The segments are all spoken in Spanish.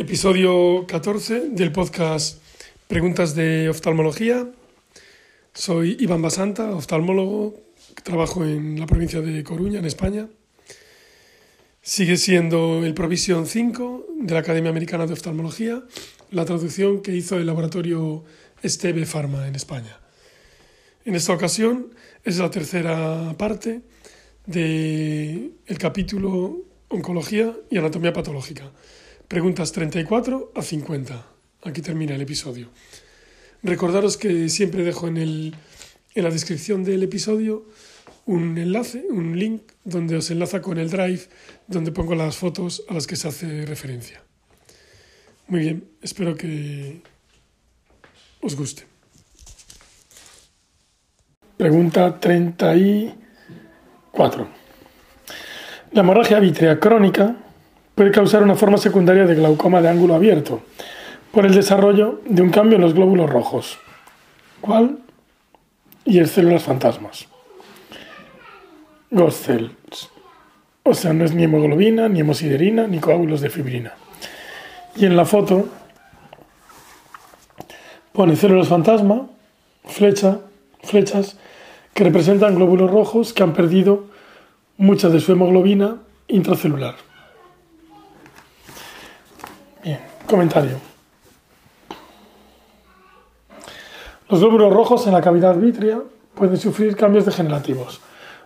Episodio 14 del podcast Preguntas de Oftalmología. Soy Iván Basanta, oftalmólogo, trabajo en la provincia de Coruña, en España. Sigue siendo el Provisión 5 de la Academia Americana de Oftalmología, la traducción que hizo el laboratorio Esteve Pharma en España. En esta ocasión es la tercera parte del capítulo Oncología y Anatomía Patológica. Preguntas 34 a 50. Aquí termina el episodio. Recordaros que siempre dejo en, el, en la descripción del episodio un enlace, un link donde os enlaza con el Drive, donde pongo las fotos a las que se hace referencia. Muy bien, espero que os guste. Pregunta 34. La hemorragia vítrea crónica puede causar una forma secundaria de glaucoma de ángulo abierto por el desarrollo de un cambio en los glóbulos rojos. ¿Cuál? Y en células fantasmas. Ghost cells. O sea, no es ni hemoglobina, ni hemosiderina, ni coágulos de fibrina. Y en la foto pone células fantasma, flecha, flechas que representan glóbulos rojos que han perdido mucha de su hemoglobina intracelular. Bien, comentario. Los glóbulos rojos en la cavidad vítrea pueden sufrir cambios degenerativos.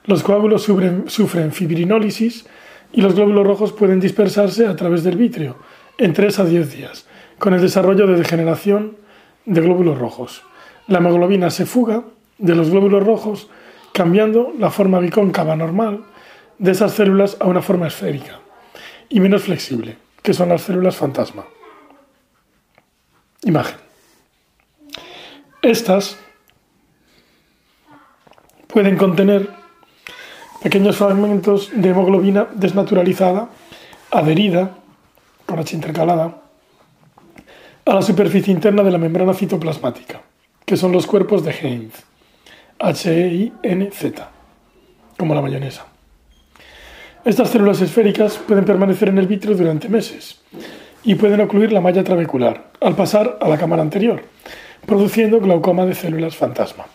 Los coágulos sufren, fibrinólisis y los glóbulos rojos pueden dispersarse a través del vitrio en 3 a 10 días, con el desarrollo de degeneración de glóbulos rojos. La hemoglobina se fuga de los glóbulos rojos cambiando la forma bicóncava normal de esas células a una forma esférica y menos flexible que son las células fantasma. Imagen. Estas pueden contener pequeños fragmentos de hemoglobina desnaturalizada, adherida, con H intercalada, a la superficie interna de la membrana citoplasmática, que son los cuerpos de Heinz, H-E-I-N-Z, como la mayonesa. Estas células esféricas pueden permanecer en el vitrio durante meses y pueden ocluir la malla trabecular al pasar a la cámara anterior, produciendo glaucoma de células fantasma.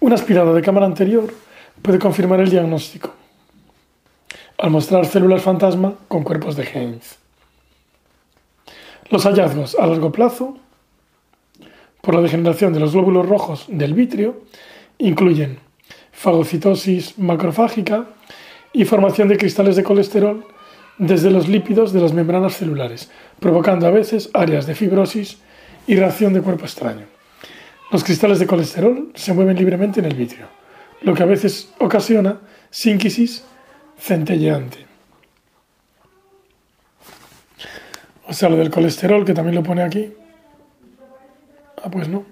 Un aspirado de cámara anterior puede confirmar el diagnóstico al mostrar células fantasma con cuerpos de Heinz. Los hallazgos a largo plazo por la degeneración de los glóbulos rojos del vitrio incluyen fagocitosis macrofágica y formación de cristales de colesterol desde los lípidos de las membranas celulares, provocando a veces áreas de fibrosis y reacción de cuerpo extraño. Los cristales de colesterol se mueven libremente en el vitrio, lo que a veces ocasiona sínquisis centelleante. O sea, lo del colesterol, que también lo pone aquí. Ah, pues no.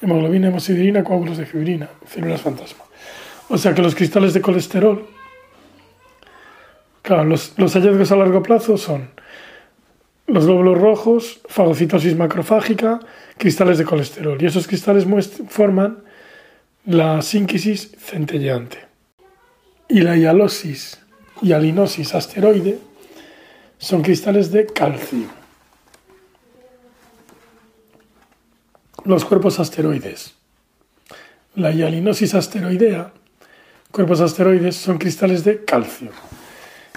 Hemoglobina, hemosiderina, coágulos de fibrina, células fantasma. O sea que los cristales de colesterol, los, hallazgos a largo plazo son los glóbulos rojos, fagocitosis macrofágica, cristales de colesterol. Y esos cristales forman la sínquisis centelleante. Y la hialosis y alinosis asteroide son cristales de calcio. Los cuerpos asteroides. La hialinosis asteroidea cuerpos asteroides son cristales de calcio.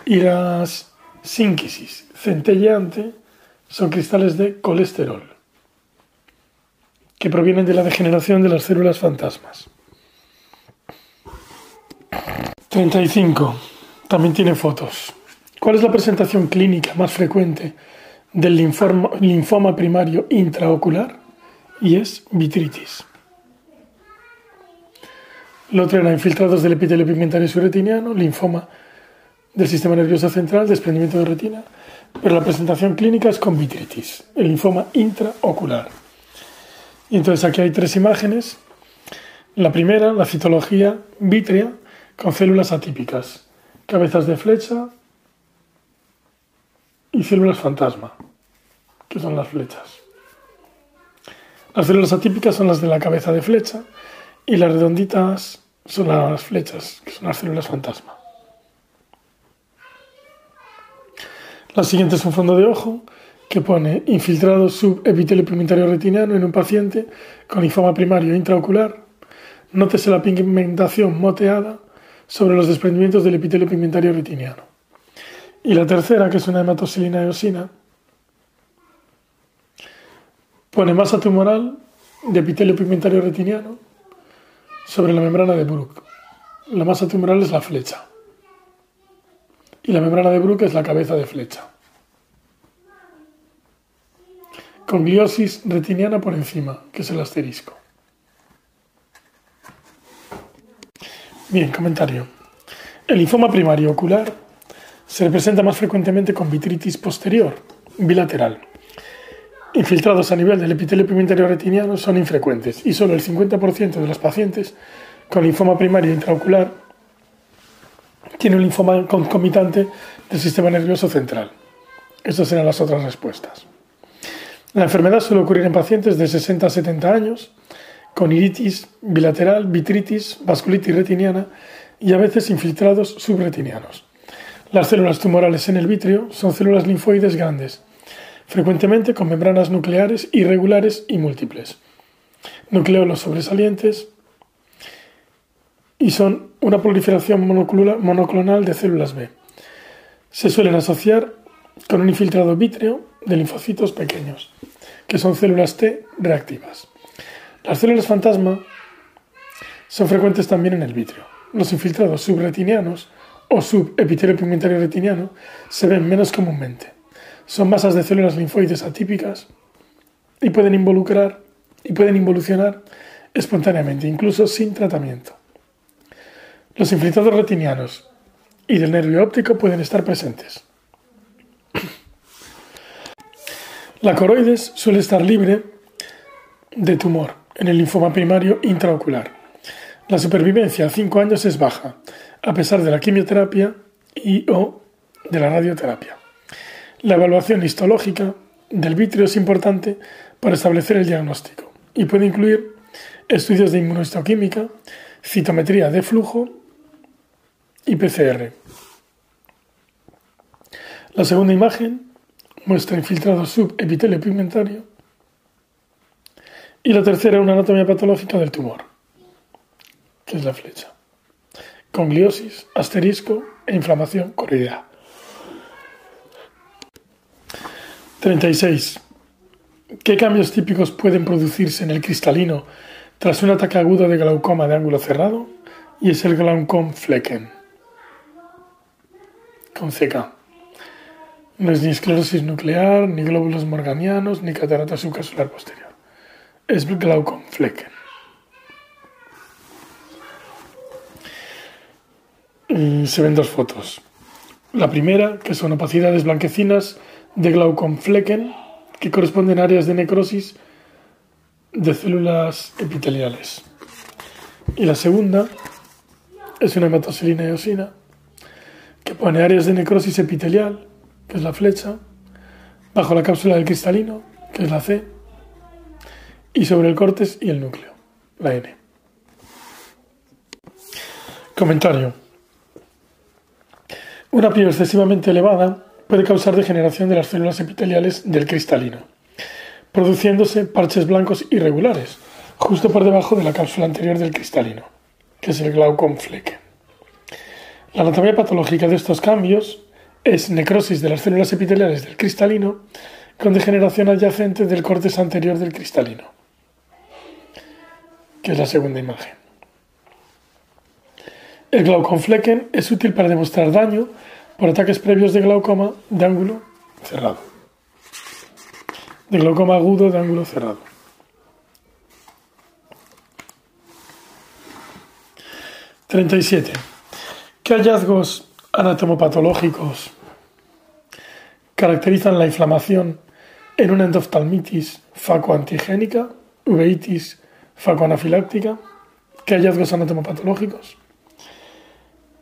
Y las sínquisis centelleante son cristales de colesterol, que provienen de la degeneración de las células fantasmas. 35. También tiene fotos. ¿Cuál es la presentación clínica más frecuente del linfoma, linfoma primario intraocular? Y es vitritis. Lo otro era infiltrados del epitelio pigmentario surretiniano, linfoma del sistema nervioso central, desprendimiento de retina, pero la presentación clínica es con vitritis, el linfoma intraocular. Y entonces aquí hay tres imágenes. La primera, la citología vítrea con células atípicas, cabezas de flecha y células fantasma, que son las flechas. Las células atípicas son las de la cabeza de flecha y las redonditas son las flechas, que son las células fantasma. La siguiente es un fondo de ojo que pone infiltrado subepitelio pigmentario retiniano en un paciente con linfoma primario intraocular. Nótese la pigmentación moteada sobre los desprendimientos del epitelio pigmentario retiniano. Y la tercera, que es una hematoxilina eosina, pone masa tumoral de epitelio pigmentario retiniano sobre la membrana de Bruch. La masa tumoral es la flecha. Y la membrana de Bruch es la cabeza de flecha. Con gliosis retiniana por encima, que es el asterisco. Bien, comentario. El linfoma primario ocular se representa más frecuentemente con vitritis posterior, bilateral. Infiltrados a nivel del epitelio pigmentario retiniano son infrecuentes y solo el 50% de los pacientes con linfoma primario intraocular tiene un linfoma concomitante del sistema nervioso central. Estas serán las otras respuestas. La enfermedad suele ocurrir en pacientes de 60 a 70 años con iritis bilateral, vitritis, vasculitis retiniana y a veces infiltrados subretinianos. Las células tumorales en el vitrio son células linfoides grandes, frecuentemente con membranas nucleares irregulares y múltiples, nucleolos sobresalientes y son una proliferación monoclonal de células B. Se suelen asociar con un infiltrado vítreo de linfocitos pequeños, que son células T reactivas. Las células fantasma son frecuentes también en el vitrio. Los infiltrados subretinianos o subepitelio pigmentario retiniano se ven menos comúnmente. Son masas de células linfoides atípicas y pueden involucrar y pueden involucionar espontáneamente, incluso sin tratamiento. Los infiltrados retinianos y del nervio óptico pueden estar presentes. La coroides suele estar libre de tumor en el linfoma primario intraocular. La supervivencia a 5 años es baja, a pesar de la quimioterapia y o de la radioterapia. La evaluación histológica del vitrio es importante para establecer el diagnóstico y puede incluir estudios de inmunohistoquímica, citometría de flujo y PCR. La segunda imagen muestra infiltrado subepitelio pigmentario y la tercera, una anatomía patológica del tumor, que es la flecha, con gliosis, asterisco e inflamación corrida. 36. ¿Qué cambios típicos pueden producirse en el cristalino tras un ataque agudo de glaucoma de ángulo cerrado? Y es el glaucom flecken, con CK. No es ni esclerosis nuclear, ni glóbulos morganianos, ni catarata subcapsular posterior es Glaucomflecken. Y se ven dos fotos. La primera, que son opacidades blanquecinas de Glaucomflecken, que corresponden a áreas de necrosis de células epiteliales. Y la segunda es una hematoxilina eosina, que pone áreas de necrosis epitelial, que es la flecha, bajo la cápsula del cristalino, que es la C, y sobre el cortes y el núcleo, la N. Comentario. Una piel excesivamente elevada puede causar degeneración de las células epiteliales del cristalino, produciéndose parches blancos irregulares, justo por debajo de la cápsula anterior del cristalino, que es el glaucom fleque. La anatomía patológica de estos cambios es necrosis de las células epiteliales del cristalino con degeneración adyacente del cortes anterior del cristalino que es la segunda imagen. El glauconflecken es útil para demostrar daño por ataques previos de glaucoma de ángulo cerrado. De glaucoma agudo de ángulo cerrado. ...37... ¿Qué hallazgos anatomopatológicos caracterizan la inflamación en una endoftalmitis facoantigénica, uveitis facoanafiláctica, que hallazgos anatomopatológicos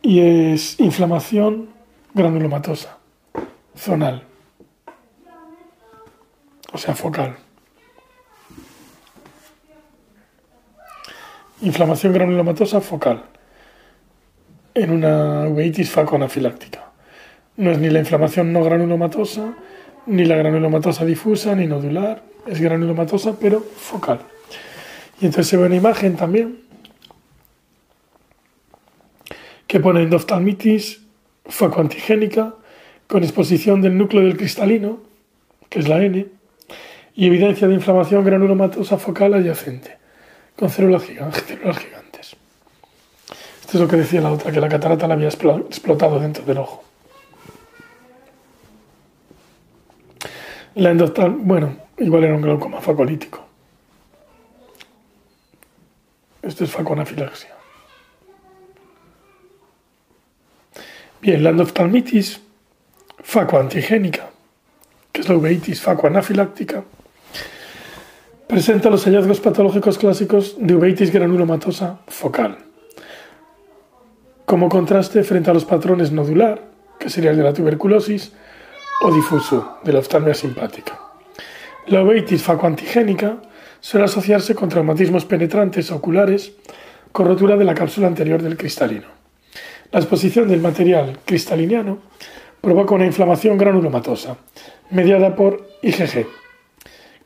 y es inflamación granulomatosa, zonal, o sea, focal. Inflamación granulomatosa focal en una uveitis facoanafiláctica. No es ni la inflamación no granulomatosa, ni la granulomatosa difusa, ni nodular. Es granulomatosa, pero focal. Y entonces se ve una imagen también que pone endoftalmitis facoantigénica con exposición del núcleo del cristalino, que es la N, y evidencia de inflamación granulomatosa focal adyacente, con células gigantes. Esto es lo que decía la otra, que la catarata la había explotado dentro del ojo. La endoftal, bueno, igual era un glaucoma facolítico. Esto es facoanafilaxia. Bien, la endoftalmitis facoantigénica, que es la uveitis facoanafiláctica, presenta los hallazgos patológicos clásicos de uveitis granulomatosa focal. Como contraste frente a los patrones nodular, que sería el de la tuberculosis, o difuso, de la oftalmia simpática. La uveitis facoantigénica suele asociarse con traumatismos penetrantes oculares con rotura de la cápsula anterior del cristalino. La exposición del material cristaliniano provoca una inflamación granulomatosa, mediada por IgG,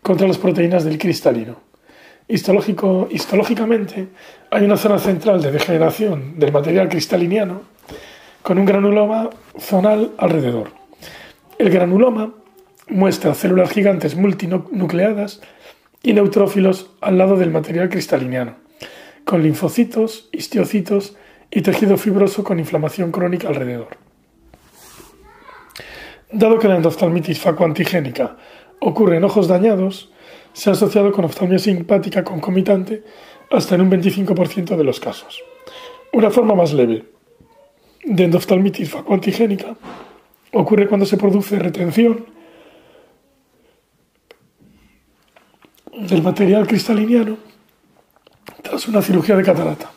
contra las proteínas del cristalino. Histológico, histológicamente, hay una zona central de degeneración del material cristaliniano con un granuloma zonal alrededor. El granuloma muestra células gigantes multinucleadas y neutrófilos al lado del material cristaliniano, con linfocitos, histiocitos y tejido fibroso con inflamación crónica alrededor. Dado que la endoftalmitis facoantigénica ocurre en ojos dañados, se ha asociado con oftalmia simpática concomitante hasta en un 25% de los casos. Una forma más leve de endoftalmitis facoantigénica ocurre cuando se produce retención del material cristaliniano tras una cirugía de catarata.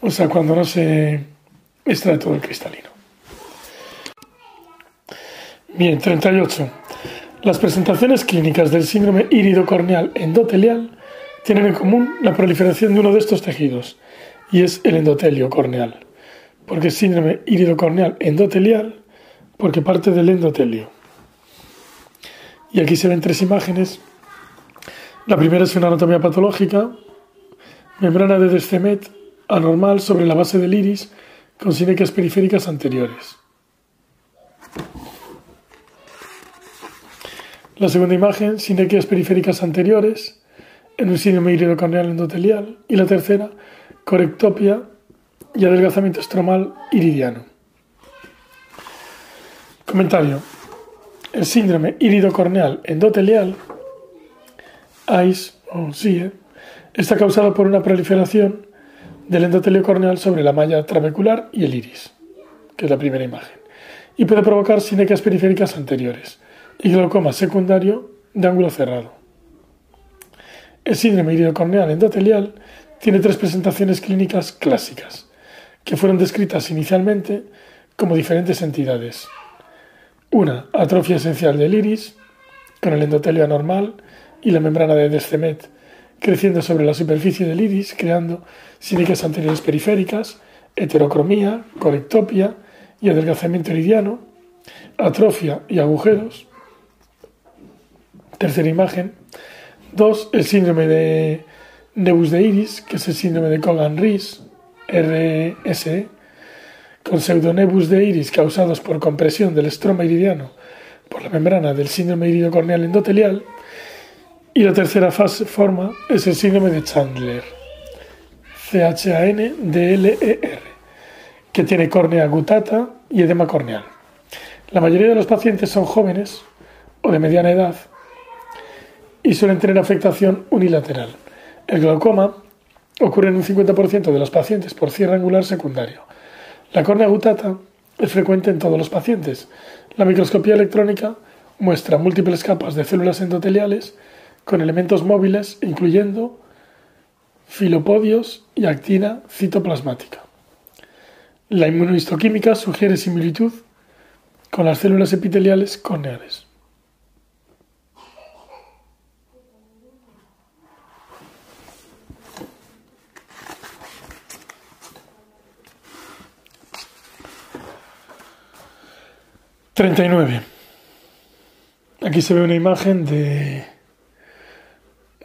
O sea, cuando no se extrae todo el cristalino. Bien, 38. Las presentaciones clínicas del síndrome iridocorneal endotelial tienen en común la proliferación de uno de estos tejidos, y es el endotelio corneal. Porque síndrome iridocorneal endotelial, porque parte del endotelio. Y aquí se ven tres imágenes la primera es una anatomía patológica, membrana de Descemet anormal sobre la base del iris con sinequias periféricas anteriores. La segunda imagen, sinequias periféricas anteriores en un síndrome iridocorneal endotelial. Y la tercera, corectopia y adelgazamiento estromal iridiano. Comentario. El síndrome iridocorneal endotelial AIS o SIE está causado por una proliferación del endotelio corneal sobre la malla trabecular y el iris, que es la primera imagen, y puede provocar sinequias periféricas anteriores y glaucoma secundario de ángulo cerrado. El síndrome iridocorneal endotelial tiene tres presentaciones clínicas clásicas, que fueron descritas inicialmente como diferentes entidades. Una, atrofia esencial del iris, con el endotelio anormal y la membrana de Descemet, creciendo sobre la superficie del iris, creando sinequias anteriores periféricas, heterocromía, corectopia y adelgazamiento iridiano, atrofia y agujeros. Tercera imagen. Dos, el síndrome de Nebus de iris, que es el síndrome de Cogan-Rees, RSE, con pseudonebus de iris causados por compresión del estroma iridiano por la membrana del síndrome iridocorneal endotelial y la tercera fase, forma es el síndrome de Chandler, C-H-A-N-D-L-E-R, que tiene córnea gutata y edema corneal. La mayoría de los pacientes son jóvenes o de mediana edad y suelen tener afectación unilateral. El glaucoma ocurre en un 50% de los pacientes por cierre angular secundario. La córnea gutata es frecuente en todos los pacientes. La microscopía electrónica muestra múltiples capas de células endoteliales con elementos móviles incluyendo filopodios y actina citoplasmática. La inmunohistoquímica sugiere similitud con las células epiteliales corneales. 39. Aquí se ve una imagen de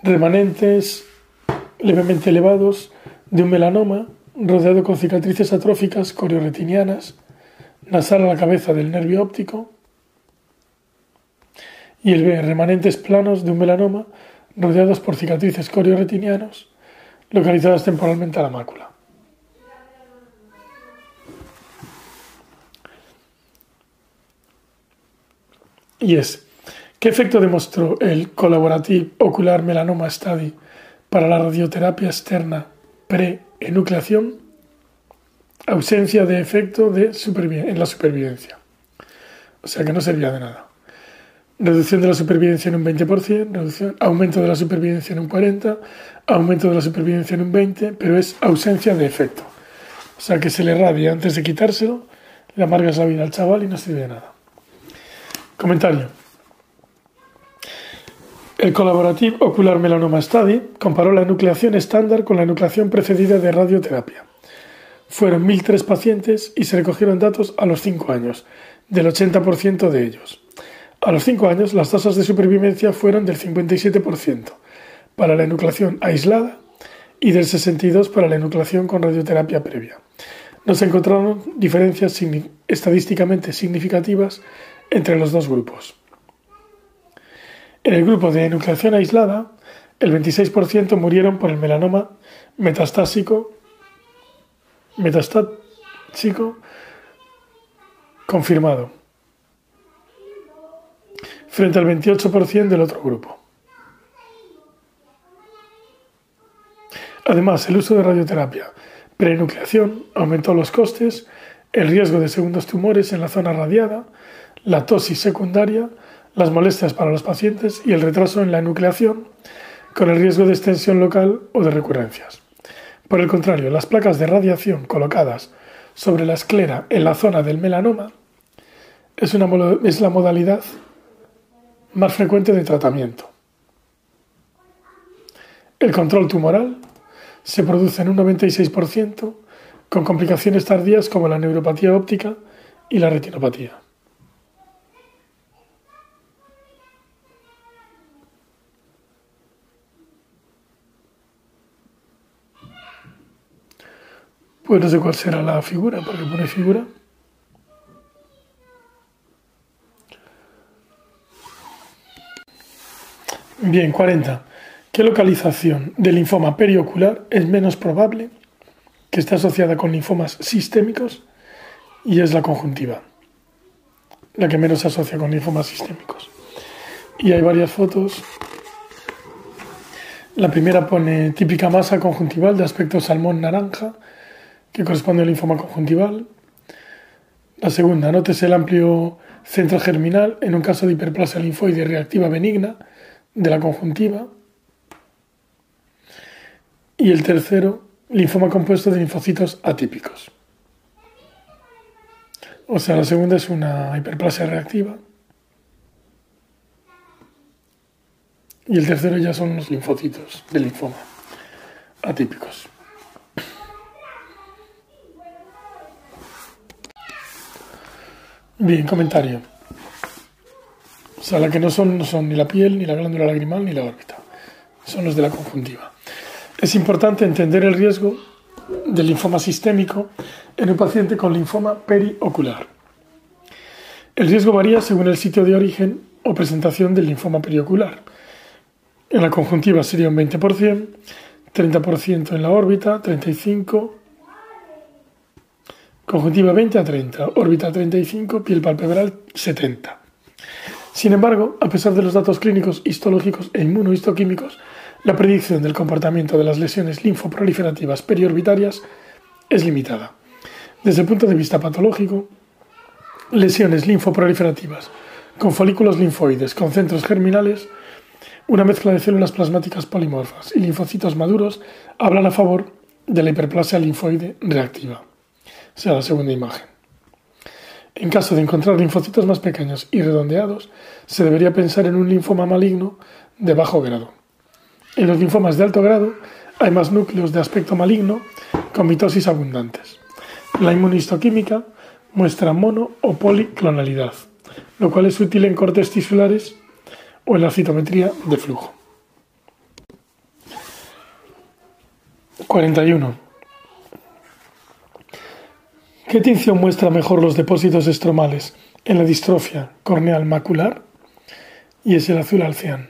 remanentes levemente elevados de un melanoma rodeado con cicatrices atróficas corioretinianas, nasal a la cabeza del nervio óptico, y el B, remanentes planos de un melanoma rodeados por cicatrices corioretinianos localizadas temporalmente a la mácula. Y es, ¿qué efecto demostró el Collaborative Ocular Melanoma Study para la radioterapia externa pre-enucleación? Ausencia de efecto de en la supervivencia. O sea que no servía de nada reducción de la supervivencia en un 20%, aumento de la supervivencia en un 40%, aumento de la supervivencia en un 20%, pero es ausencia de efecto. O sea que se le radia antes de quitárselo, le amargas la vida al chaval y no sirve de nada. Comentario. El Collaborative Ocular Melanoma Study comparó la enucleación estándar con la enucleación precedida de radioterapia. Fueron 1.003 pacientes y se recogieron datos a los 5 años, del 80% de ellos. A los 5 años, las tasas de supervivencia fueron del 57% para la enucleación aislada y del 62% para la enucleación con radioterapia previa. No se encontraron diferencias estadísticamente significativas entre los dos grupos. En el grupo de enucleación aislada, el 26% murieron por el melanoma metastásico, metastásico confirmado frente al 28% del otro grupo. Además, el uso de radioterapia prenucleación aumentó los costes, el riesgo de segundos tumores en la zona radiada, la tosis secundaria, las molestias para los pacientes y el retraso en la enucleación, con el riesgo de extensión local o de recurrencias. Por el contrario, las placas de radiación colocadas sobre la esclera en la zona del melanoma es, es la modalidad más frecuente de tratamiento. El control tumoral se produce en un 96% con complicaciones tardías como la neuropatía óptica y la retinopatía. Pues no sé cuál será la figura, porque pone figura. Bien, 40. ¿Qué localización del linfoma periocular es menos probable que esté asociada con linfomas sistémicos? Y es la conjuntiva, la que menos se asocia con linfomas sistémicos. Y hay varias fotos. La primera pone típica masa conjuntival de aspecto salmón naranja, que corresponde al linfoma conjuntival. La segunda, nótese el amplio centro germinal en un caso de hiperplasia linfoide reactiva benigna de la conjuntiva. Y el tercero, linfoma compuesto de linfocitos atípicos. O sea, la segunda es una hiperplasia reactiva. Y el tercero ya son los linfocitos del linfoma atípicos. Bien, comentario. O sea, la que no son, no son ni la piel, ni la glándula lagrimal, ni la órbita. Son los de la conjuntiva. Es importante entender el riesgo del linfoma sistémico en un paciente con linfoma periocular. El riesgo varía según el sitio de origen o presentación del linfoma periocular. En la conjuntiva sería un 20%, 30% en la órbita, 35%, conjuntiva 20 a 30, órbita 35, piel palpebral 70. Sin embargo, a pesar de los datos clínicos, histológicos e inmunohistoquímicos, la predicción del comportamiento de las lesiones linfoproliferativas periorbitarias es limitada. Desde el punto de vista patológico, lesiones linfoproliferativas con folículos linfoides con centros germinales, una mezcla de células plasmáticas polimorfas y linfocitos maduros hablan a favor de la hiperplasia linfoide reactiva. Sea, la segunda imagen. En caso de encontrar linfocitos más pequeños y redondeados, se debería pensar en un linfoma maligno de bajo grado. En los linfomas de alto grado hay más núcleos de aspecto maligno con mitosis abundantes. La inmunistoquímica muestra mono o policlonalidad, lo cual es útil en cortes tisulares o en la citometría de flujo. 41. ¿Qué tinción muestra mejor los depósitos estromales en la distrofia corneal macular? Y es el azul alcián.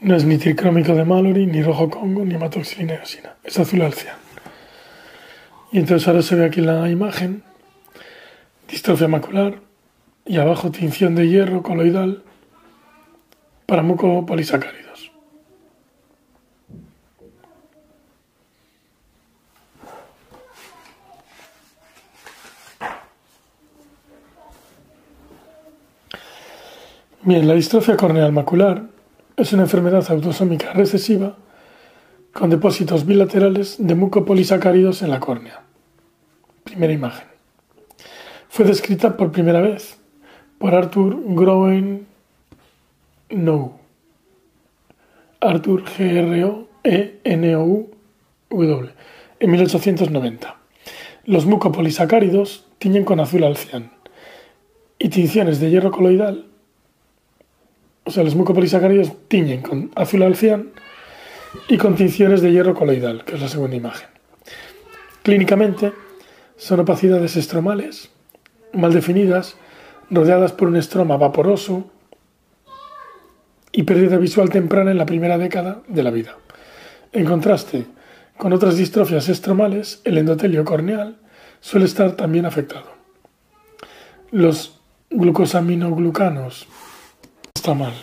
No es ni tricrómico de Mallory, ni rojo congo, ni hematoxilina eosina. Es azul alcián. Y entonces ahora se ve aquí la imagen, distrofia macular, y abajo tinción de hierro coloidal para mucopolisacáridos. Bien, la distrofia corneal macular es una enfermedad autosómica recesiva con depósitos bilaterales de mucopolisacáridos en la córnea. Primera imagen. Fue descrita por primera vez por Arthur Groen No. Arthur G. R. O. E. N. O. U. W. En 1890. Los mucopolisacáridos tiñen con azul alcián y tinciones de hierro coloidal, o sea, los mucopolisacáridos tiñen con azul alcián y con tinciones de hierro coloidal, que es la segunda imagen. Clínicamente, son opacidades estromales, mal definidas, rodeadas por un estroma vaporoso y pérdida visual temprana en la primera década de la vida. En contraste con otras distrofias estromales, el endotelio corneal suele estar también afectado. Los glucosaminoglucanos, está mal,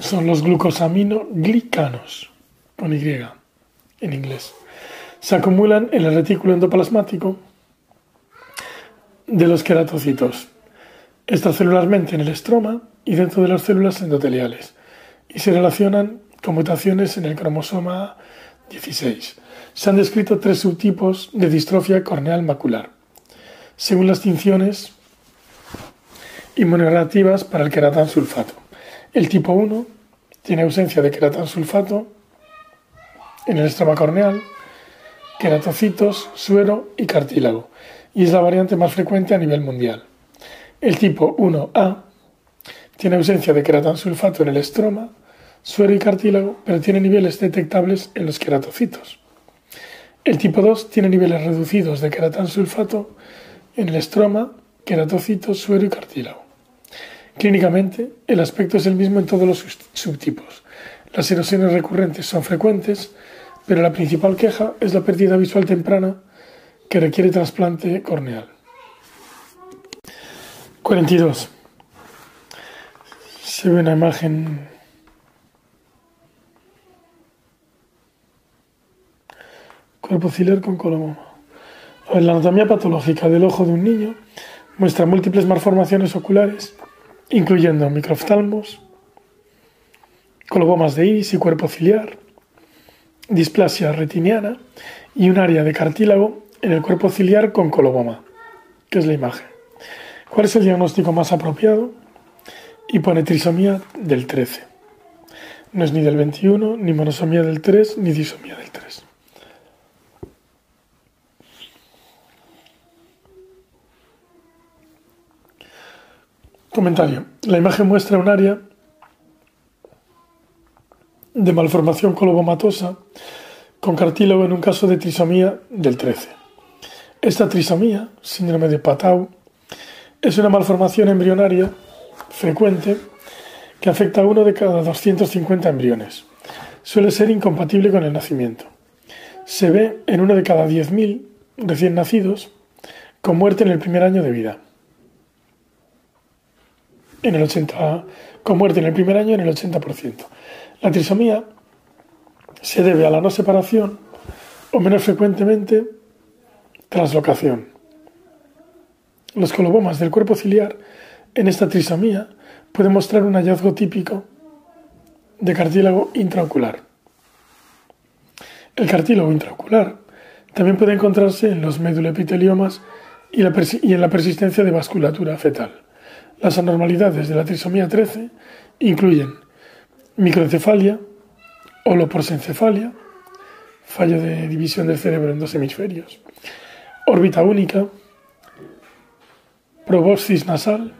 son los glucosaminoglicanos con Y en inglés. Se acumulan en el retículo endoplasmático de los queratocitos, extracelularmente en el estroma y dentro de las células endoteliales, y se relacionan con mutaciones en el cromosoma 16. Se han descrito tres subtipos de distrofia corneal macular, según las tinciones inmunoreactivas para el queratán sulfato. El tipo 1 tiene ausencia de queratán sulfato en el estroma corneal, queratocitos, suero y cartílago, y es la variante más frecuente a nivel mundial. El tipo 1A tiene ausencia de queratansulfato en el estroma, suero y cartílago, pero tiene niveles detectables en los queratocitos. El tipo 2 tiene niveles reducidos de queratansulfato en el estroma, queratocitos, suero y cartílago. Clínicamente, el aspecto es el mismo en todos los subtipos. Las erosiones recurrentes son frecuentes, pero la principal queja es la pérdida visual temprana que requiere trasplante corneal. 42. Se ve una imagen cuerpo ciliar con coloboma. la anatomía patológica del ojo de un niño muestra múltiples malformaciones oculares, incluyendo microftalmos, colobomas de iris y cuerpo ciliar, displasia retiniana y un área de cartílago en el cuerpo ciliar con coloboma, que es la imagen. ¿Cuál es el diagnóstico más apropiado? Y pone trisomía del 13. No es ni del 21, ni monosomía del 3, ni disomía del 3. Comentario. La imagen muestra un área de malformación colobomatosa con cartílago en un caso de trisomía del 13. Esta trisomía, síndrome de Patau, es una malformación embrionaria frecuente que afecta a uno de cada 250 embriones. Suele ser incompatible con el nacimiento. Se ve en uno de cada 10.000 recién nacidos con muerte en el primer año de vida. En el 80, con muerte en el primer año en el 80%. La trisomía se debe a la no separación o menos frecuentemente translocación. Los colobomas del cuerpo ciliar en esta trisomía pueden mostrar un hallazgo típico de cartílago intraocular. El cartílago intraocular también puede encontrarse en los meduloepiteliomas y, y en la persistencia de vasculatura fetal. Las anormalidades de la trisomía 13 incluyen microencefalia, holoprosencefalia, fallo de división del cerebro en dos hemisferios, órbita única, proboscis nasal,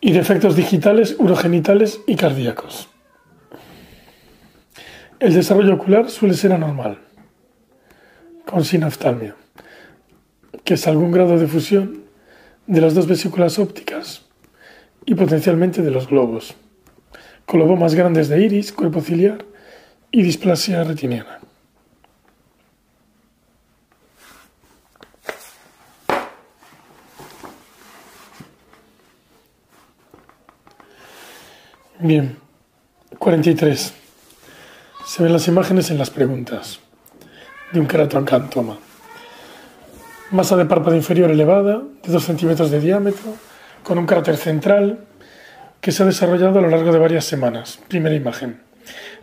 y defectos digitales, urogenitales y cardíacos. El desarrollo ocular suele ser anormal, con sinoftalmia, que es algún grado de fusión de las dos vesículas ópticas y potencialmente de los globos, con más grandes de iris, cuerpo ciliar y displasia retiniana. Bien, 43. Se ven las imágenes en las preguntas de un keratoancantoma. Masa de párpado inferior elevada, de 2 centímetros de diámetro, con un cráter central que se ha desarrollado a lo largo de varias semanas. Primera imagen.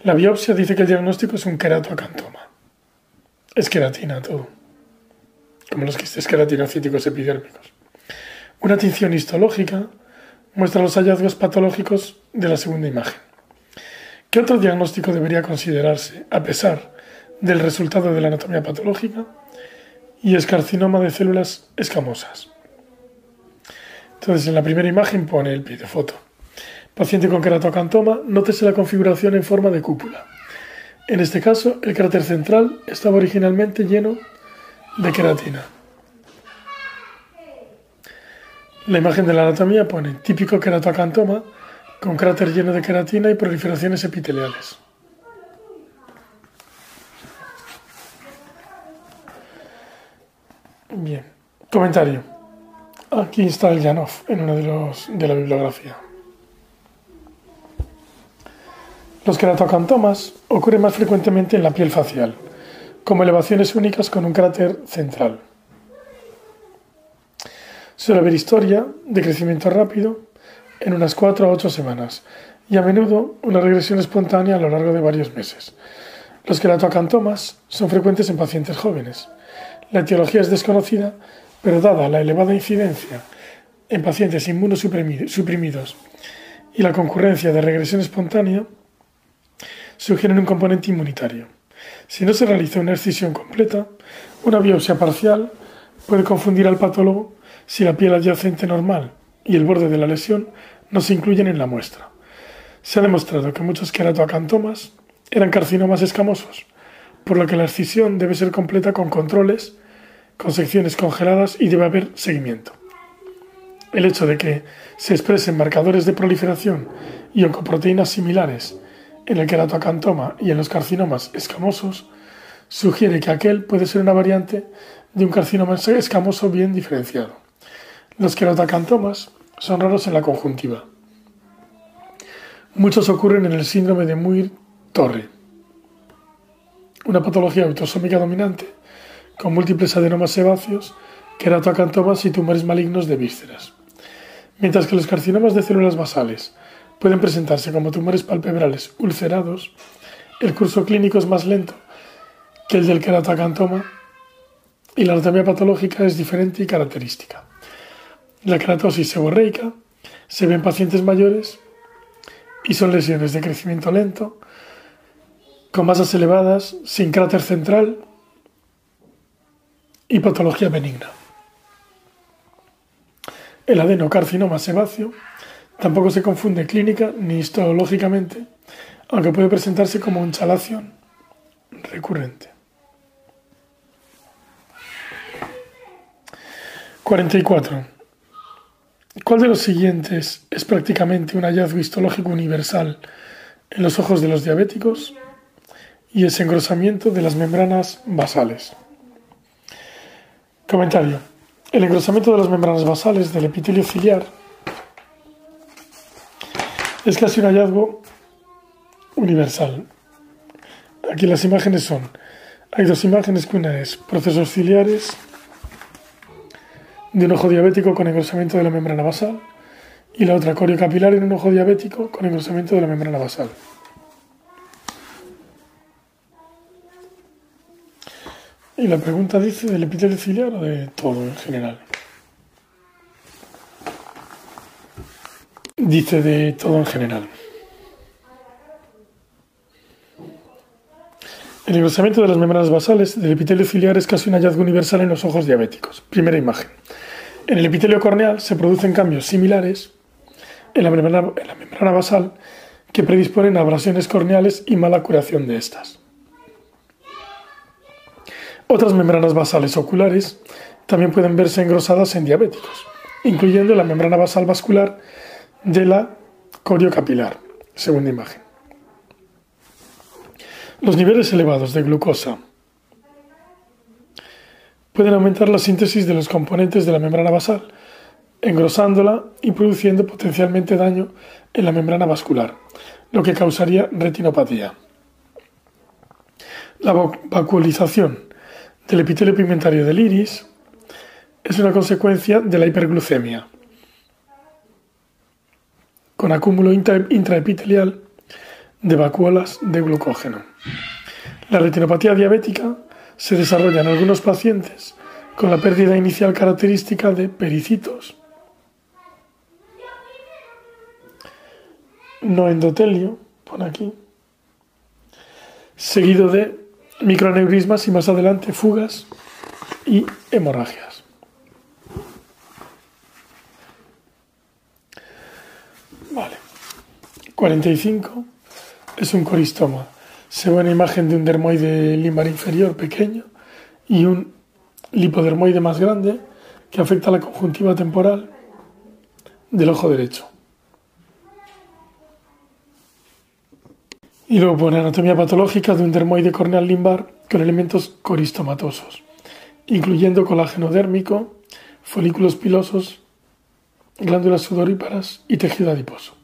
La biopsia dice que el diagnóstico es un keratoacantoma. Es queratina todo, como los quistes queratinocíticos epidérmicos. Una tinción histológica muestra los hallazgos patológicos de la segunda imagen. ¿Qué otro diagnóstico debería considerarse a pesar del resultado de la anatomía patológica? Y es carcinoma de células escamosas. Entonces, en la primera imagen pone el pie de foto. Paciente con queratocantoma, nótese la configuración en forma de cúpula. En este caso, el cráter central estaba originalmente lleno de queratina. La imagen de la anatomía pone típico queratocantoma con cráter lleno de queratina y proliferaciones epiteliales. Bien, comentario. Aquí está el Janov en uno de los de la bibliografía. Los queratocantomas ocurren más frecuentemente en la piel facial, como elevaciones únicas con un cráter central. Suele haber historia de crecimiento rápido en unas 4 a 8 semanas y a menudo una regresión espontánea a lo largo de varios meses. Los queratoacantomas son frecuentes en pacientes jóvenes. La etiología es desconocida, pero dada la elevada incidencia en pacientes inmunosuprimidos y la concurrencia de regresión espontánea, sugieren un componente inmunitario. Si no se realiza una excisión completa, una biopsia parcial puede confundir al patólogo si la piel adyacente normal y el borde de la lesión no se incluyen en la muestra. Se ha demostrado que muchos queratoacantomas eran carcinomas escamosos, por lo que la excisión debe ser completa con controles, con secciones congeladas y debe haber seguimiento. El hecho de que se expresen marcadores de proliferación y oncoproteínas similares en el queratoacantoma y en los carcinomas escamosos sugiere que aquel puede ser una variante de un carcinoma escamoso bien diferenciado. Los queratocantomas son raros en la conjuntiva. Muchos ocurren en el síndrome de Muir-Torre, una patología autosómica dominante con múltiples adenomas sebáceos, queratocantomas y tumores malignos de vísceras. Mientras que los carcinomas de células basales pueden presentarse como tumores palpebrales ulcerados, el curso clínico es más lento que el del queratocantoma y la anatomía patológica es diferente y característica. La keratosis seborreica se ve en pacientes mayores y son lesiones de crecimiento lento, con masas elevadas, sin cráter central y patología benigna. El adenocarcinoma sebáceo tampoco se confunde clínica ni histológicamente, aunque puede presentarse como hinchalación recurrente. 44. ¿Cuál de los siguientes es prácticamente un hallazgo histológico universal en los ojos de los diabéticos? Y es engrosamiento de las membranas basales. Comentario. El engrosamiento de las membranas basales del epitelio ciliar es casi un hallazgo universal. Aquí las imágenes son, hay dos imágenes que una es procesos ciliares de un ojo diabético con engrosamiento de la membrana basal y la otra coriocapilar en un ojo diabético con engrosamiento de la membrana basal. Y la pregunta dice del epitelio ciliar o de todo en general. Dice de todo en general. El engrosamiento de las membranas basales del epitelio ciliar es casi un hallazgo universal en los ojos diabéticos. Primera imagen. En el epitelio corneal se producen cambios similares en la membrana, en la membrana basal que predisponen a abrasiones corneales y mala curación de estas. Otras membranas basales oculares también pueden verse engrosadas en diabéticos, incluyendo la membrana basal vascular de la coriocapilar, segunda imagen. Los niveles elevados de glucosa pueden aumentar la síntesis de los componentes de la membrana basal, engrosándola y produciendo potencialmente daño en la membrana vascular, lo que causaría retinopatía. La vacuolización del epitelio pigmentario del iris es una consecuencia de la hiperglucemia, con acúmulo intraepitelial de vacuolas de glucógeno. La retinopatía diabética se desarrolla en algunos pacientes con la pérdida inicial característica de pericitos, no endotelio, pone aquí, seguido de microaneurismas y más adelante fugas y hemorragias. Vale. 45 es un coristoma. Se ve una imagen de un dermoide limbar inferior pequeño y un lipodermoide más grande que afecta a la conjuntiva temporal del ojo derecho. Y luego pone anatomía patológica de un dermoide corneal limbar con elementos coristomatosos, incluyendo colágeno dérmico, folículos pilosos, glándulas sudoríparas y tejido adiposo.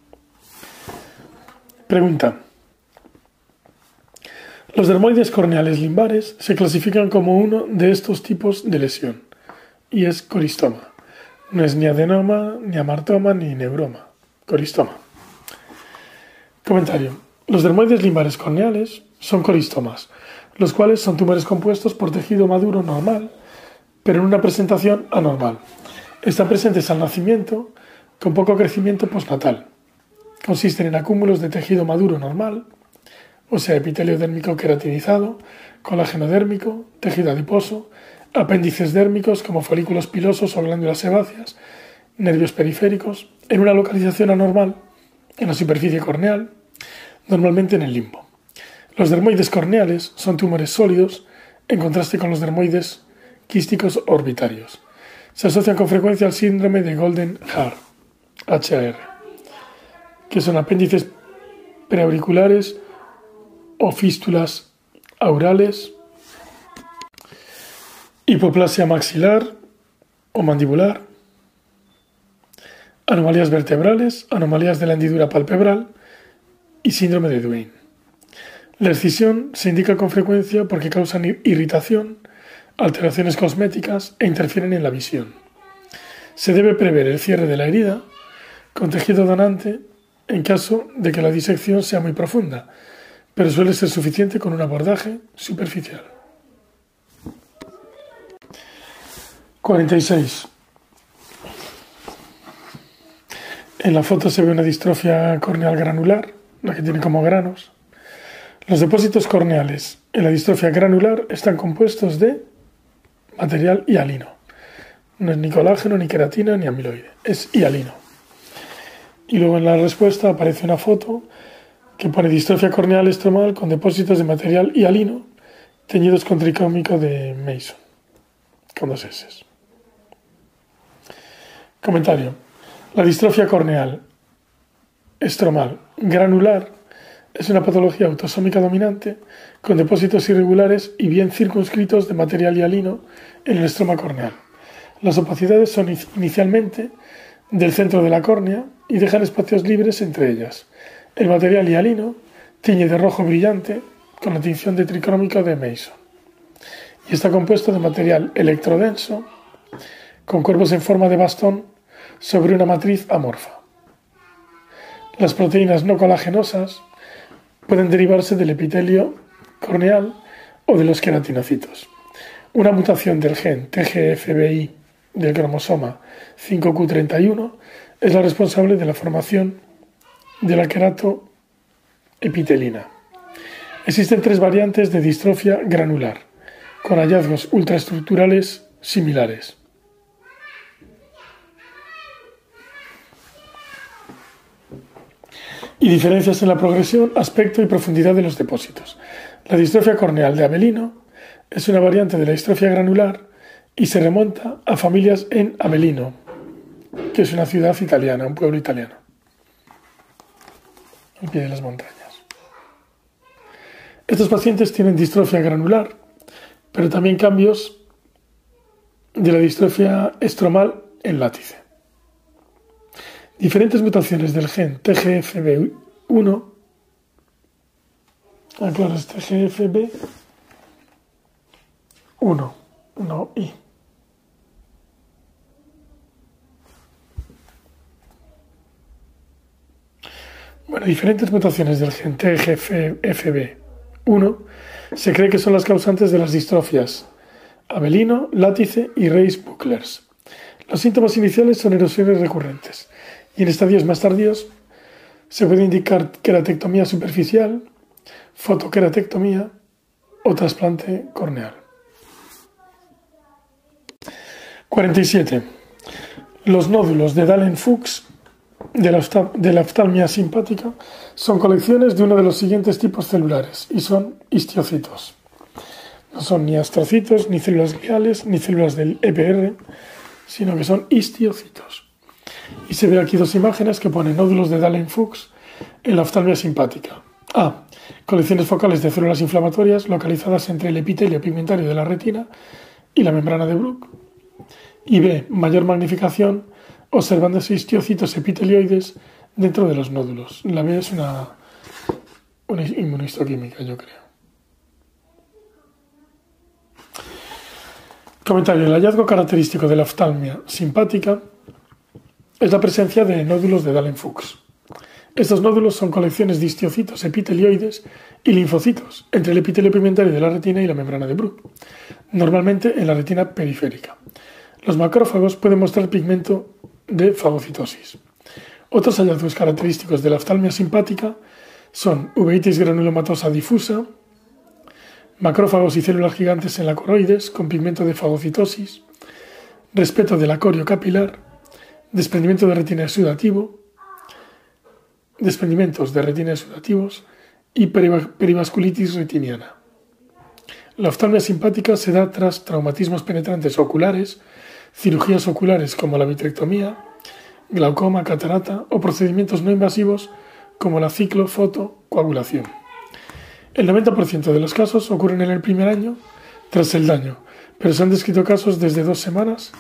Pregunta. Los dermoides corneales limbares se clasifican como uno de estos tipos de lesión y es coristoma. No es ni adenoma, ni amartoma, ni neuroma. Coristoma. Comentario. Los dermoides limbares corneales son coristomas, los cuales son tumores compuestos por tejido maduro normal, pero en una presentación anormal. Están presentes al nacimiento con poco crecimiento postnatal. Consisten en acúmulos de tejido maduro normal, o sea, epitelio dérmico queratinizado, colágeno dérmico, tejido adiposo, apéndices dérmicos como folículos pilosos o glándulas sebáceas, nervios periféricos, en una localización anormal en la superficie corneal, normalmente en el limbo. Los dermoides corneales son tumores sólidos en contraste con los dermoides quísticos orbitarios. Se asocian con frecuencia al síndrome de Golden Hair, HAR, que son apéndices preauriculares o fístulas aurales, hipoplasia maxilar o mandibular, anomalías vertebrales, anomalías de la hendidura palpebral, síndrome de Duane. La excisión se indica con frecuencia porque causan irritación, alteraciones cosméticas e interfieren en la visión. Se debe prever el cierre de la herida con tejido donante en caso de que la disección sea muy profunda, pero suele ser suficiente con un abordaje superficial. 46. En la foto se ve una distrofia corneal granular la que tiene como granos. Los depósitos corneales en la distrofia granular están compuestos de material hialino. No es ni colágeno, ni queratina, ni amiloide, es hialino. Y luego en la respuesta aparece una foto que pone distrofia corneal estromal con depósitos de material hialino teñidos con tricómico de Mason, con dos S. Comentario. La distrofia corneal estromal granular es una patología autosómica dominante con depósitos irregulares y bien circunscritos de material hialino en el estroma corneal. Las opacidades son inicialmente del centro de la córnea y dejan espacios libres entre ellas. El material hialino tiñe de rojo brillante con la tinción de tricrómico de Mason y está compuesto de material electrodenso con cuerpos en forma de bastón sobre una matriz amorfa. Las proteínas no colagenosas pueden derivarse del epitelio corneal o de los queratinocitos. Una mutación del gen TGFBI del cromosoma 5q31 es la responsable de la formación de la queratoepitelina. Existen tres variantes de distrofia granular, con hallazgos ultraestructurales similares. Y diferencias en la progresión, aspecto y profundidad de los depósitos. La distrofia corneal de Abelino es una variante de la distrofia granular y se remonta a familias en Avellino, que es una ciudad italiana, un pueblo italiano, al pie de las montañas. Estos pacientes tienen distrofia granular, pero también cambios de la distrofia estromal en látice. Diferentes mutaciones del gen TGFB1, ah, claro, es TGFB1, no I. Bueno, diferentes mutaciones del gen TGFB1 se cree que son las causantes de las distrofias Abelino, Látice y Reis-Bucklers. Los síntomas iniciales son erosiones recurrentes y en estadios más tardíos se puede indicar queratectomía superficial, fotoqueratectomía o trasplante corneal. 47. Los nódulos de Dahlen-Fuchs de la, oftalmia simpática son colecciones de uno de los siguientes tipos celulares y son histiocitos. No son ni astrocitos, ni células gliales, ni células del EPR, sino que son histiocitos. Y se ve aquí dos imágenes que ponen nódulos de Dahlen-Fuchs en la oftalmia simpática. A. Colecciones focales de células inflamatorias localizadas entre el epitelio pigmentario de la retina y la membrana de Bruch. Y B. Mayor magnificación observándose histiocitos epitelioides dentro de los nódulos. La B es una, una inmunohistoquímica, yo creo. Comentario. El hallazgo característico de la oftalmia simpática es la presencia de nódulos de Dahlen-Fuchs. Estos nódulos son colecciones de histiocitos epitelioides y linfocitos entre el epitelio pigmentario de la retina y la membrana de Bruch, normalmente en la retina periférica. Los macrófagos pueden mostrar pigmento de fagocitosis. Otros hallazgos característicos de la oftalmia simpática son uveitis granulomatosa difusa, macrófagos y células gigantes en la coroides con pigmento de fagocitosis, respeto del acorio capilar, desprendimiento de retina sudativo, desprendimientos de retina sudativos y perivasculitis retiniana. La oftalmia simpática se da tras traumatismos penetrantes oculares, cirugías oculares como la vitrectomía, glaucoma, catarata o procedimientos no invasivos como la ciclofotocoagulación. El 90% de los casos ocurren en el primer año tras el daño, pero se han descrito casos desde dos semanas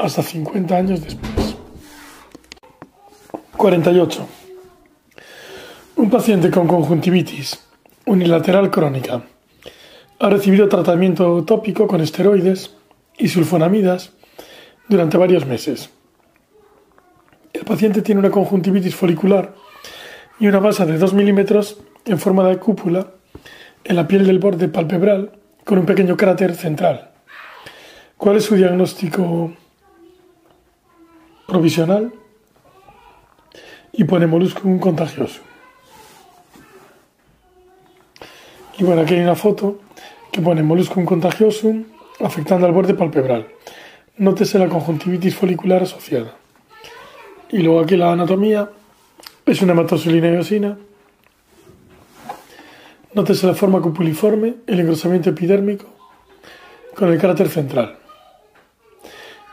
hasta 50 años después. 48. Un paciente con conjuntivitis unilateral crónica ha recibido tratamiento tópico con esteroides y sulfonamidas durante varios meses. El paciente tiene una conjuntivitis folicular y una masa de 2 milímetros en forma de cúpula en la piel del borde palpebral con un pequeño cráter central. ¿Cuál es su diagnóstico provisional y pone molluscum contagioso. Y bueno, aquí hay una foto que pone molluscum contagiosum afectando al borde palpebral. Nótese la conjuntivitis folicular asociada. Y luego aquí la anatomía es una hematosulina eosina. Nótese la forma cupuliforme, el engrosamiento epidérmico con el cráter central.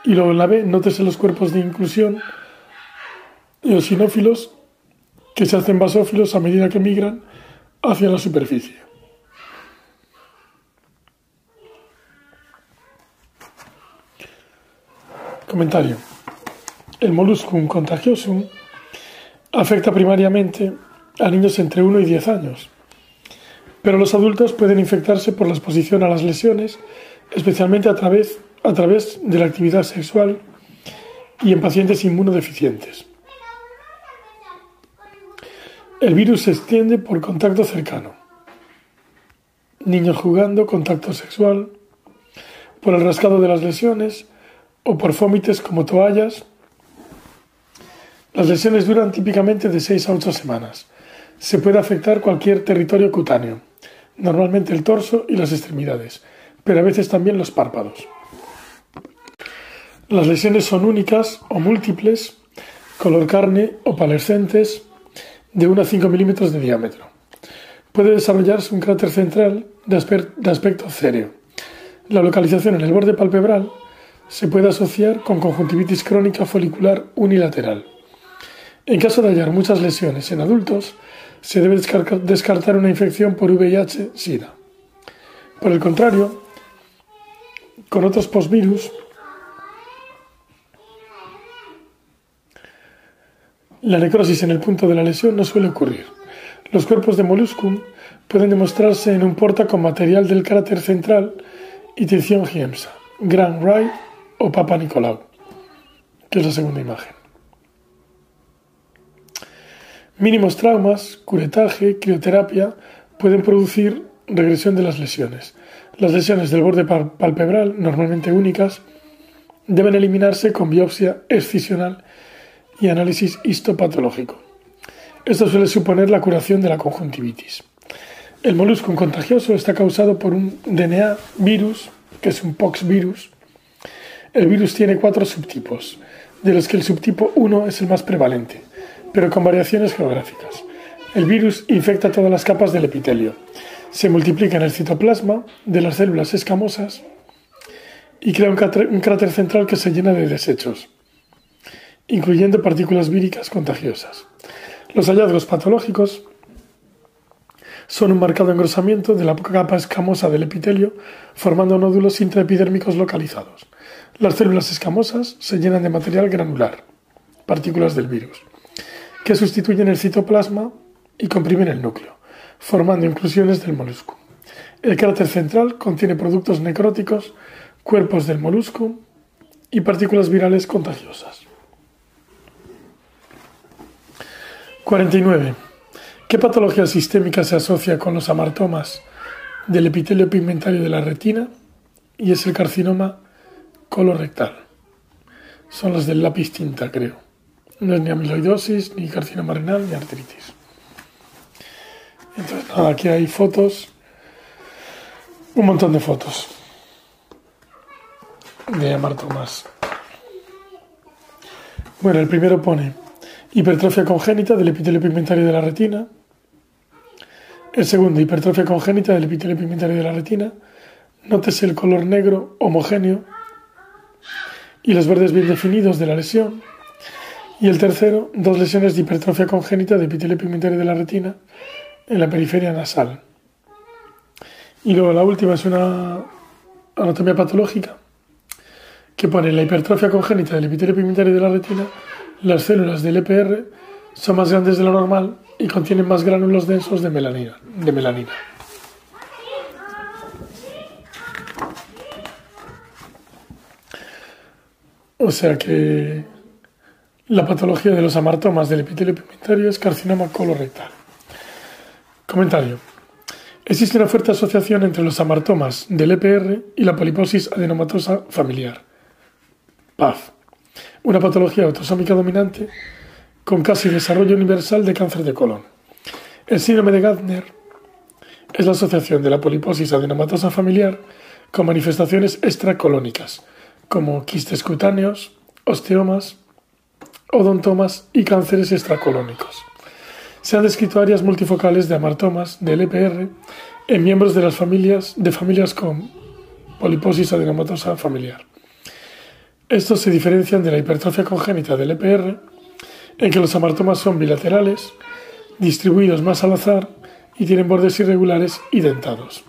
Y luego en la B, nótese los cuerpos de inclusión eosinófilos que se hacen basófilos a medida que migran hacia la superficie. Comentario. El molluscum contagiosum afecta primariamente a niños entre 1 y 10 años, pero los adultos pueden infectarse por la exposición a las lesiones, especialmente a través a través de la actividad sexual y en pacientes inmunodeficientes. El virus se extiende por contacto cercano. Niños jugando, contacto sexual, por el rascado de las lesiones o por fómites como toallas. Las lesiones duran típicamente de 6 a 8 semanas. Se puede afectar cualquier territorio cutáneo. normalmente el torso y las extremidades, pero a veces también los párpados. Las lesiones son únicas o múltiples, color carne o palescentes, de 1 a 5 milímetros de diámetro. Puede desarrollarse un cráter central de aspecto céreo. La localización en el borde palpebral se puede asociar con conjuntivitis crónica folicular unilateral. En caso de hallar muchas lesiones en adultos, se debe descartar una infección por VIH-Sida. Por el contrario, con otros postvirus, la necrosis en el punto de la lesión no suele ocurrir. Los cuerpos de moluscum pueden demostrarse en un porta con material del cráter central y tensión Giemsa, Grand Rai o Papa Nicolau, que es la segunda imagen. Mínimos traumas, curetaje, crioterapia pueden producir regresión de las lesiones. Las lesiones del borde palpebral, normalmente únicas, deben eliminarse con biopsia excisional y análisis histopatológico. Esto suele suponer la curación de la conjuntivitis. El molusco contagioso está causado por un DNA virus, que es un pox virus. El virus tiene cuatro subtipos, de los que el subtipo 1 es el más prevalente, pero con variaciones geográficas. El virus infecta todas las capas del epitelio, se multiplica en el citoplasma de las células escamosas y crea un cráter, central que se llena de desechos, incluyendo partículas víricas contagiosas. Los hallazgos patológicos son un marcado engrosamiento de la capa escamosa del epitelio, formando nódulos intraepidérmicos localizados. Las células escamosas se llenan de material granular, partículas del virus, que sustituyen el citoplasma y comprimen el núcleo, formando inclusiones del molusco. El cráter central contiene productos necróticos, cuerpos del molusco y partículas virales contagiosas. 49. ¿Qué patología sistémica se asocia con los amartomas del epitelio pigmentario de la retina? Y es el carcinoma colorectal. Son las del lápiz tinta, creo. No es ni amiloidosis, ni carcinoma renal, ni artritis. Entonces, aquí hay fotos, un montón de fotos de amartomas. Bueno, el primero pone hipertrofia congénita del epitelio pigmentario de la retina, el segundo, hipertrofia congénita del epitelio pigmentario de la retina. Nótese el color negro homogéneo y los bordes bien definidos de la lesión. Y el tercero, dos lesiones de hipertrofia congénita del epitelio pigmentario de la retina en la periferia nasal. Y luego la última es una anatomía patológica que pone la hipertrofia congénita del epitelio pigmentario de la retina, las células del EPR son más grandes de lo normal y contienen más gránulos densos de melanina. De melanina. O sea que la patología de los amartomas del epitelio pigmentario es carcinoma colorectal. Comentario. Existe una fuerte asociación entre los amartomas del EPR y la poliposis adenomatosa familiar, PAF, una patología autosómica dominante con casi desarrollo universal de cáncer de colon. El síndrome de Gardner es la asociación de la poliposis adenomatosa familiar con manifestaciones extracolónicas, como quistes cutáneos, osteomas, odontomas y cánceres extracolónicos. Se han descrito áreas multifocales de amartomas del EPR en miembros de las familias de familias con poliposis adenomatosa familiar. Estos se diferencian de la hipertrofia congénita del EPR en que los amartomas son bilaterales, distribuidos más al azar y tienen bordes irregulares y dentados.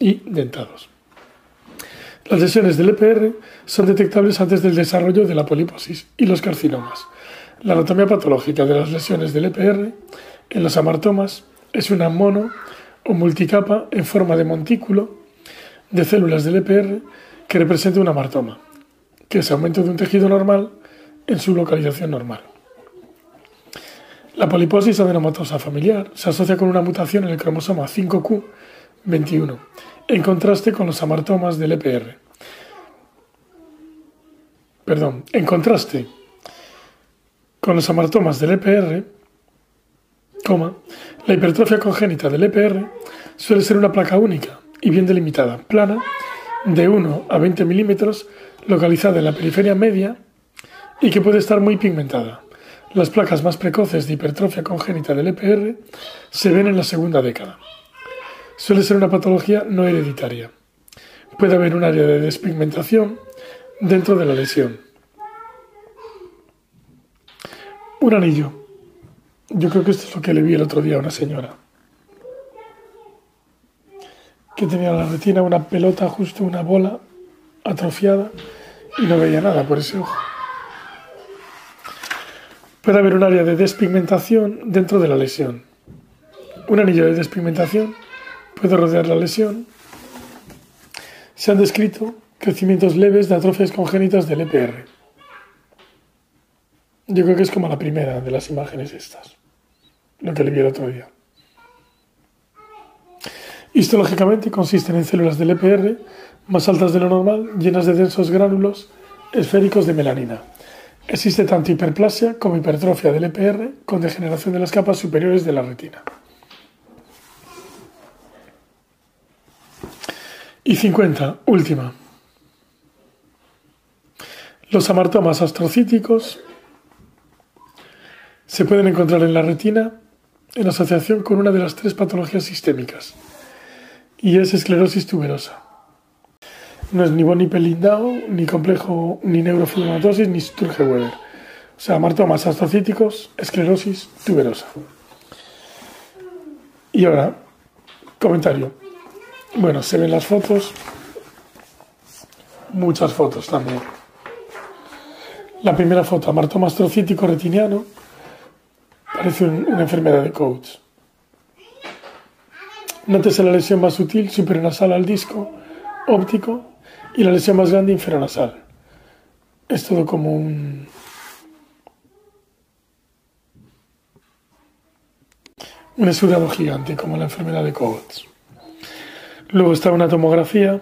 Y dentados. Las lesiones del EPR son detectables antes del desarrollo de la poliposis y los carcinomas. La anatomía patológica de las lesiones del EPR en los amartomas es una mono o multicapa en forma de montículo de células del EPR que representa un amartoma, que es aumento de un tejido normal en su localización normal. La poliposis adenomatosa familiar se asocia con una mutación en el cromosoma 5q21, en contraste con los amartomas del EPR. Perdón, en contraste con los amartomas del EPR, la hipertrofia congénita del EPR suele ser una placa única y bien delimitada, plana, de 1 a 20 milímetros, localizada en la periferia media y que puede estar muy pigmentada. Las placas más precoces de hipertrofia congénita del EPR se ven en la segunda década. Suele ser una patología no hereditaria. Puede haber un área de despigmentación dentro de la lesión. Un anillo. Yo creo que esto es lo que le vi el otro día a una señora. Que tenía en la retina una pelota, justo una bola atrofiada y no veía nada por ese ojo. Puede haber un área de despigmentación dentro de la lesión. Un anillo de despigmentación puede rodear la lesión. Se han descrito crecimientos leves de atrofias congénitas del EPR. Yo creo que es como la primera de las imágenes estas, lo que le vi el otro día. Histológicamente consisten en células del EPR más altas de lo normal, llenas de densos gránulos esféricos de melanina. Existe tanto hiperplasia como hipertrofia del EPR con degeneración de las capas superiores de la retina. Y 50, última. Los amartomas astrocíticos se pueden encontrar en la retina en asociación con una de las tres patologías sistémicas, y es esclerosis tuberosa. No es ni von Lindau, ni complejo, ni neurofibromatosis, ni Sturge-Weber. O sea, amartomas astrocíticos, esclerosis tuberosa. Y ahora, comentario. Bueno, se ven las fotos, muchas fotos también. La primera foto, amartoma astrocítico retiniano, parece una enfermedad de Coates. Nótese la lesión más sutil, supernasal al disco óptico, y la lesión más grande inferonasal. Es todo como un... un gigante, como la enfermedad de Coates. Luego está una tomografía,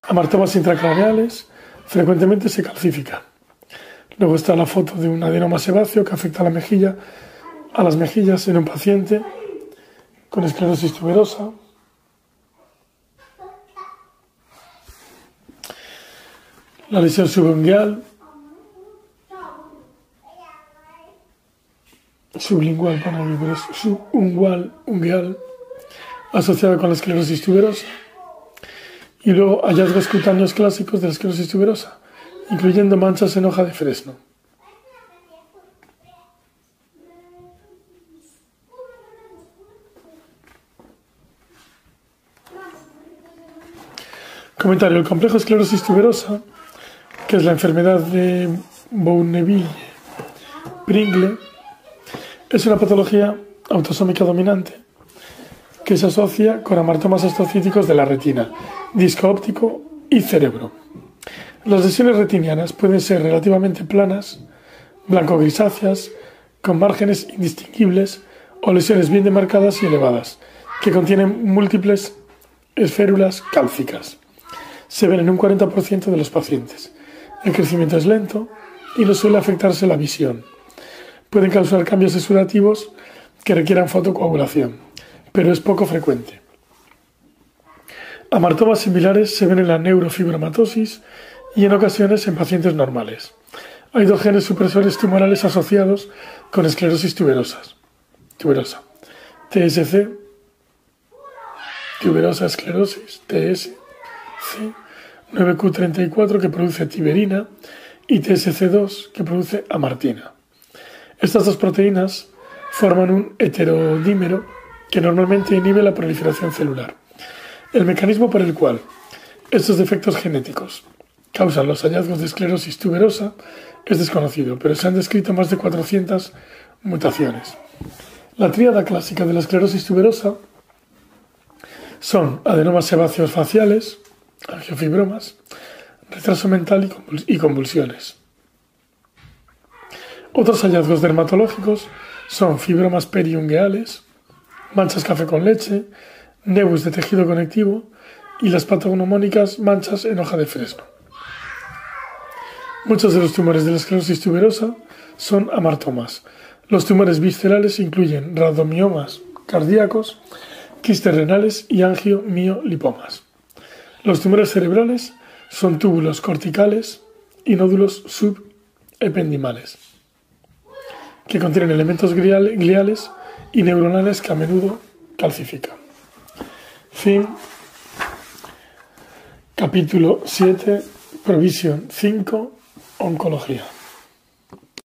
amartomas intracraneales, frecuentemente se calcifica. Luego está la foto de un adenoma sebáceo que afecta a la mejilla, a las mejillas en un paciente con esclerosis tuberosa. La lesión subungual, sublingual, subungual, ungual, asociada con la esclerosis tuberosa y luego hallazgos cutáneos clásicos de la esclerosis tuberosa, incluyendo manchas en hoja de fresno. Comentario. El complejo esclerosis tuberosa, que es la enfermedad de Bourneville-Pringle, es una patología autosómica dominante que se asocia con amartomas astrocíticos de la retina, disco óptico y cerebro. Las lesiones retinianas pueden ser relativamente planas, blanco-grisáceas, con márgenes indistinguibles o lesiones bien demarcadas y elevadas, que contienen múltiples esférulas cálcicas. Se ven en un 40% de los pacientes. El crecimiento es lento y no suele afectarse la visión. Pueden causar cambios exudativos que requieran fotocoagulación pero es poco frecuente. Amartomas similares se ven en la neurofibromatosis y en ocasiones en pacientes normales. Hay dos genes supresores tumorales asociados con esclerosis tuberosas. tuberosa. TSC, tuberosa esclerosis, TSC, 9Q34 que produce tiberina y TSC2 que produce amartina. Estas dos proteínas forman un heterodímero que normalmente inhibe la proliferación celular. El mecanismo por el cual estos defectos genéticos causan los hallazgos de esclerosis tuberosa es desconocido, pero se han descrito más de 400 mutaciones. La tríada clásica de la esclerosis tuberosa son adenomas sebáceos faciales, angiofibromas, retraso mental y convulsiones. Otros hallazgos dermatológicos son fibromas periungueales, manchas café con leche, nebus de tejido conectivo y las patognomónicas manchas en hoja de fresno. Muchos de los tumores de la esclerosis tuberosa son amartomas. Los tumores viscerales incluyen radomiomas cardíacos, quistes renales y angiomiolipomas. Los tumores cerebrales son túbulos corticales y nódulos subependimales, que contienen elementos gliales y neuronales que a menudo calcifican. Fin. Capítulo 7, Provisión 5, Oncología.